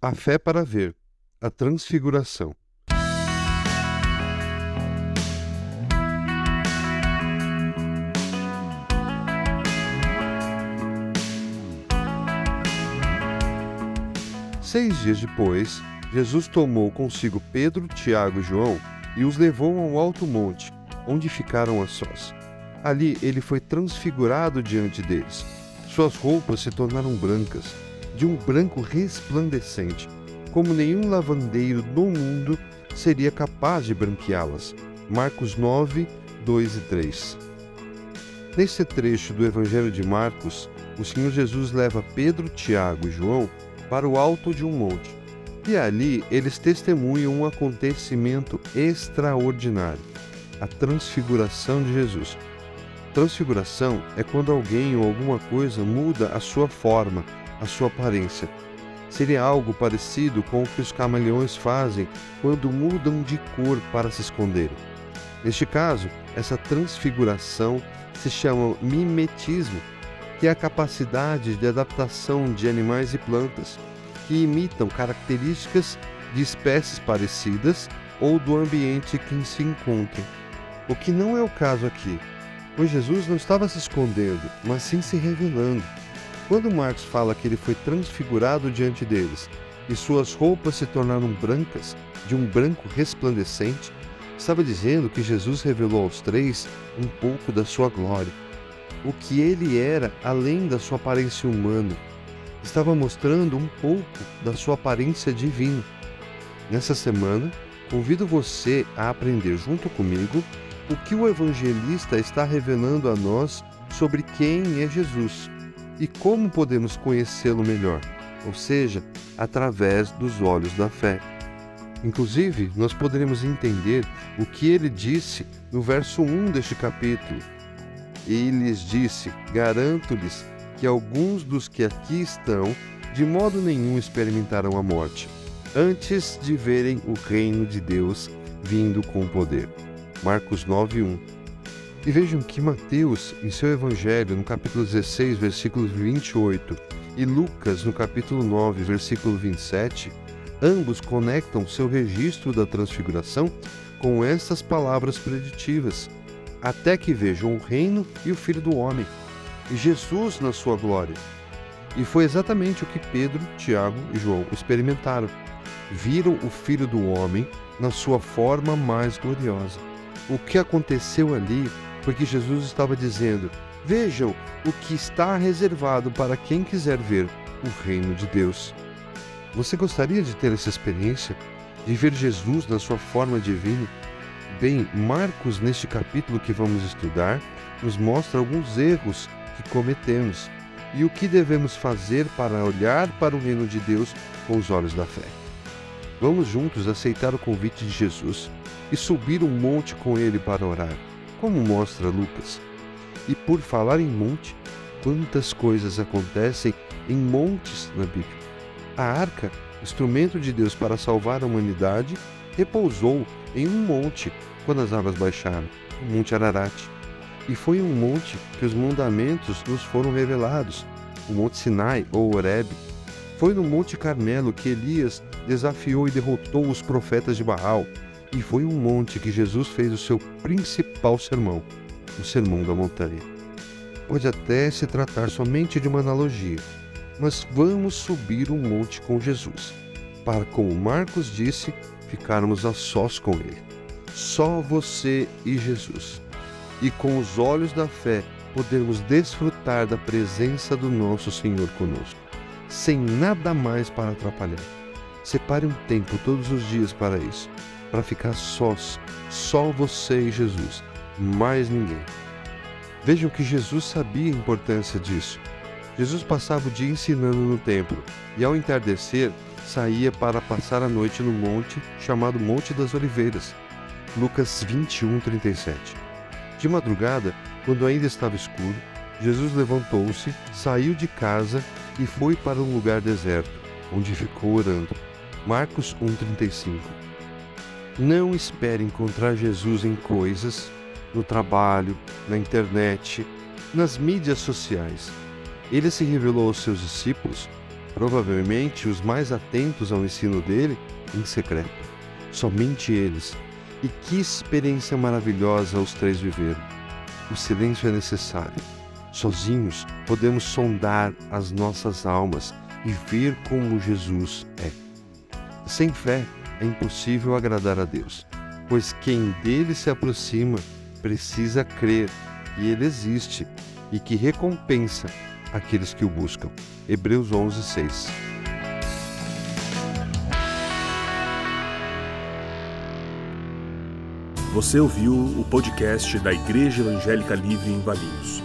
A fé para ver a transfiguração. Seis dias depois, Jesus tomou consigo Pedro, Tiago e João e os levou a um alto monte, onde ficaram a sós. Ali ele foi transfigurado diante deles. Suas roupas se tornaram brancas, de um branco resplandecente, como nenhum lavandeiro no mundo seria capaz de branqueá-las. Marcos 9, 2 e 3. Nesse trecho do Evangelho de Marcos, o Senhor Jesus leva Pedro, Tiago e João para o alto de um monte. E ali eles testemunham um acontecimento extraordinário: a transfiguração de Jesus. Transfiguração é quando alguém ou alguma coisa muda a sua forma, a sua aparência. Seria algo parecido com o que os camaleões fazem quando mudam de cor para se esconderem. Neste caso, essa transfiguração se chama mimetismo, que é a capacidade de adaptação de animais e plantas que imitam características de espécies parecidas ou do ambiente que se encontram. O que não é o caso aqui pois Jesus não estava se escondendo, mas sim se revelando. Quando Marcos fala que ele foi transfigurado diante deles e suas roupas se tornaram brancas, de um branco resplandecente, estava dizendo que Jesus revelou aos três um pouco da sua glória, o que ele era além da sua aparência humana. Estava mostrando um pouco da sua aparência divina. Nessa semana, convido você a aprender junto comigo o que o evangelista está revelando a nós sobre quem é Jesus e como podemos conhecê-lo melhor, ou seja, através dos olhos da fé. Inclusive, nós poderemos entender o que ele disse no verso 1 deste capítulo. E lhes disse: Garanto-lhes que alguns dos que aqui estão, de modo nenhum experimentarão a morte, antes de verem o reino de Deus vindo com poder. Marcos 9, 1. E vejam que Mateus, em seu Evangelho, no capítulo 16, versículo 28, e Lucas, no capítulo 9, versículo 27, ambos conectam seu registro da transfiguração com estas palavras preditivas: até que vejam o reino e o Filho do Homem, e Jesus na sua glória. E foi exatamente o que Pedro, Tiago e João experimentaram. Viram o Filho do Homem na sua forma mais gloriosa o que aconteceu ali foi que Jesus estava dizendo: Vejam o que está reservado para quem quiser ver o reino de Deus. Você gostaria de ter essa experiência? De ver Jesus na sua forma divina? Bem, Marcos, neste capítulo que vamos estudar, nos mostra alguns erros que cometemos e o que devemos fazer para olhar para o reino de Deus com os olhos da fé. Vamos juntos aceitar o convite de Jesus e subir um monte com ele para orar, como mostra Lucas. E por falar em monte, quantas coisas acontecem em montes na Bíblia. A arca, instrumento de Deus para salvar a humanidade, repousou em um monte quando as águas baixaram, o Monte Ararat. E foi um monte que os mandamentos nos foram revelados, o Monte Sinai ou Horeb. Foi no Monte Carmelo que Elias desafiou e derrotou os profetas de Baal, e foi um monte que Jesus fez o seu principal sermão, o Sermão da Montanha. Pode até se tratar somente de uma analogia, mas vamos subir um monte com Jesus, para, como Marcos disse, ficarmos a sós com Ele. Só você e Jesus. E com os olhos da fé podermos desfrutar da presença do nosso Senhor conosco, sem nada mais para atrapalhar. Separe um tempo todos os dias para isso para ficar sós, só você e Jesus, mais ninguém. Vejam que Jesus sabia a importância disso. Jesus passava o dia ensinando no templo e, ao entardecer, saía para passar a noite no monte chamado Monte das Oliveiras. Lucas 21, 37. De madrugada, quando ainda estava escuro, Jesus levantou-se, saiu de casa e foi para um lugar deserto, onde ficou orando. Marcos 1,35 não espere encontrar Jesus em coisas, no trabalho, na internet, nas mídias sociais. Ele se revelou aos seus discípulos provavelmente os mais atentos ao ensino dele, em secreto. Somente eles. E que experiência maravilhosa os três viveram. O silêncio é necessário. Sozinhos podemos sondar as nossas almas e ver como Jesus é. Sem fé é impossível agradar a Deus, pois quem dele se aproxima precisa crer que ele existe e que recompensa aqueles que o buscam. Hebreus 11, 6. Você ouviu o podcast da Igreja Evangélica Livre em Valinhos.